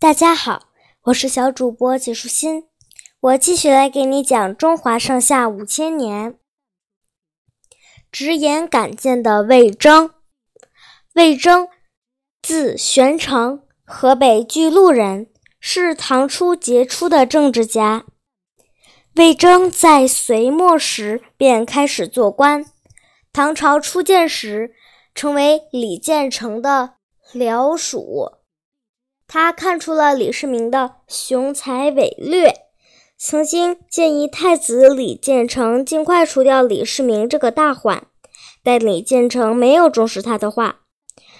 大家好，我是小主播解书欣，我继续来给你讲中华上下五千年。直言敢谏的魏征，魏征字玄成，河北巨鹿人，是唐初杰出的政治家。魏征在隋末时便开始做官，唐朝初建时，成为李建成的僚属。他看出了李世民的雄才伟略，曾经建议太子李建成尽快除掉李世民这个大患，但李建成没有重视他的话。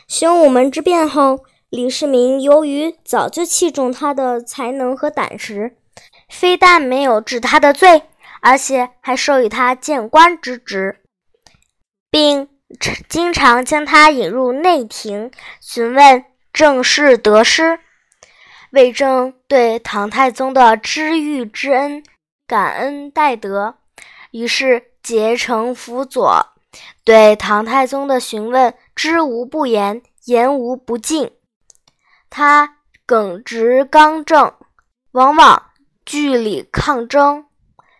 玄武门之变后，李世民由于早就器重他的才能和胆识，非但没有治他的罪，而且还授予他谏官之职，并经常将他引入内廷询问。正事得失，魏征对唐太宗的知遇之恩感恩戴德，于是竭诚辅佐，对唐太宗的询问知无不言，言无不尽。他耿直刚正，往往据理抗争，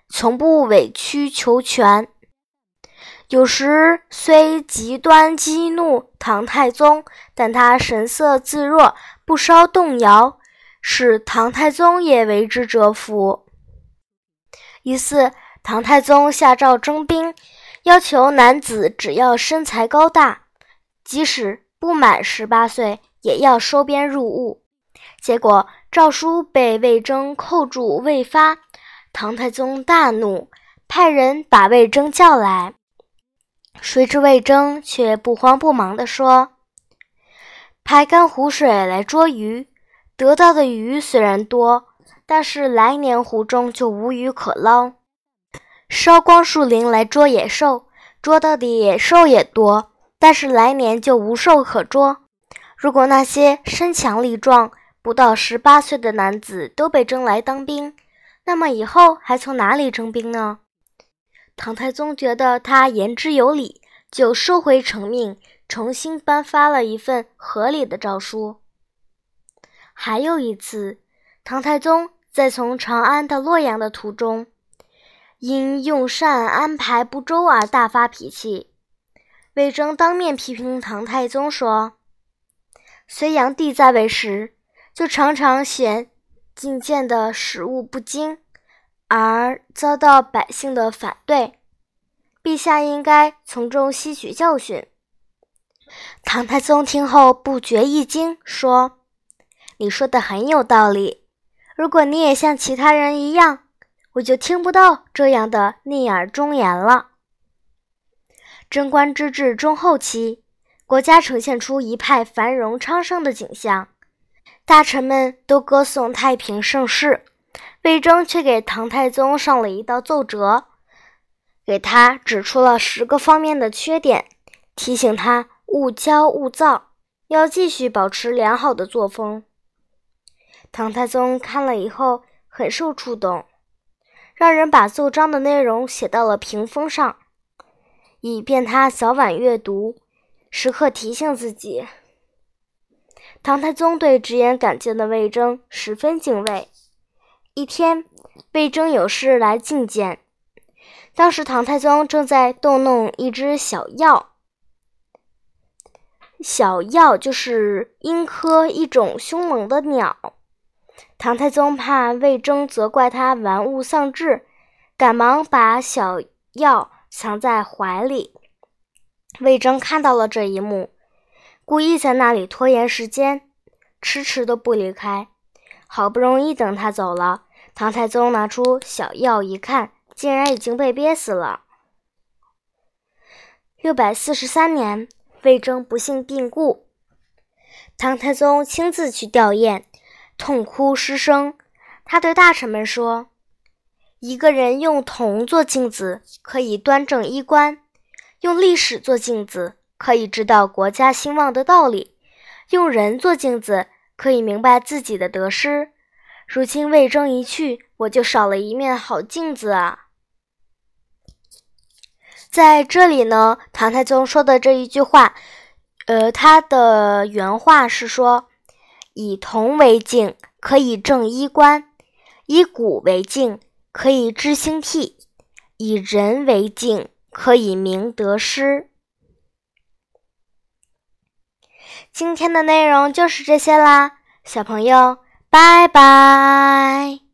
从不委曲求全。有时虽极端激怒唐太宗，但他神色自若，不稍动摇，使唐太宗也为之折服。一次，唐太宗下诏征兵，要求男子只要身材高大，即使不满十八岁，也要收编入伍。结果诏书被魏征扣住未发，唐太宗大怒，派人把魏征叫来。谁知魏征却不慌不忙地说：“排干湖水来捉鱼，得到的鱼虽然多，但是来年湖中就无鱼可捞；烧光树林来捉野兽，捉到的野兽也多，但是来年就无兽可捉。如果那些身强力壮、不到十八岁的男子都被征来当兵，那么以后还从哪里征兵呢？”唐太宗觉得他言之有理，就收回成命，重新颁发了一份合理的诏书。还有一次，唐太宗在从长安到洛阳的途中，因用膳安排不周而大发脾气。魏征当面批评唐太宗说：“隋炀帝在位时，就常常嫌觐见的食物不精。”而遭到百姓的反对，陛下应该从中吸取教训。唐太宗听后不觉一惊，说：“你说的很有道理。如果你也像其他人一样，我就听不到这样的逆耳忠言了。”贞观之治中后期，国家呈现出一派繁荣昌盛的景象，大臣们都歌颂太平盛世。魏征却给唐太宗上了一道奏折，给他指出了十个方面的缺点，提醒他勿骄勿躁，要继续保持良好的作风。唐太宗看了以后很受触动，让人把奏章的内容写到了屏风上，以便他早晚阅读，时刻提醒自己。唐太宗对直言敢谏的魏征十分敬畏。一天，魏征有事来觐见。当时唐太宗正在逗弄一只小鹞，小鹞就是鹰科一种凶猛的鸟。唐太宗怕魏征责怪他玩物丧志，赶忙把小鹞藏在怀里。魏征看到了这一幕，故意在那里拖延时间，迟迟都不离开。好不容易等他走了。唐太宗拿出小药一看，竟然已经被憋死了。六百四十三年，魏征不幸病故，唐太宗亲自去吊唁，痛哭失声。他对大臣们说：“一个人用铜做镜子，可以端正衣冠；用历史做镜子，可以知道国家兴旺的道理；用人做镜子，可以明白自己的得失。”如今魏征一去，我就少了一面好镜子啊！在这里呢，唐太宗说的这一句话，呃，他的原话是说：“以铜为镜，可以正衣冠；以古为镜，可以知兴替；以人为镜，可以明得失。今天的内容就是这些啦，小朋友，拜拜。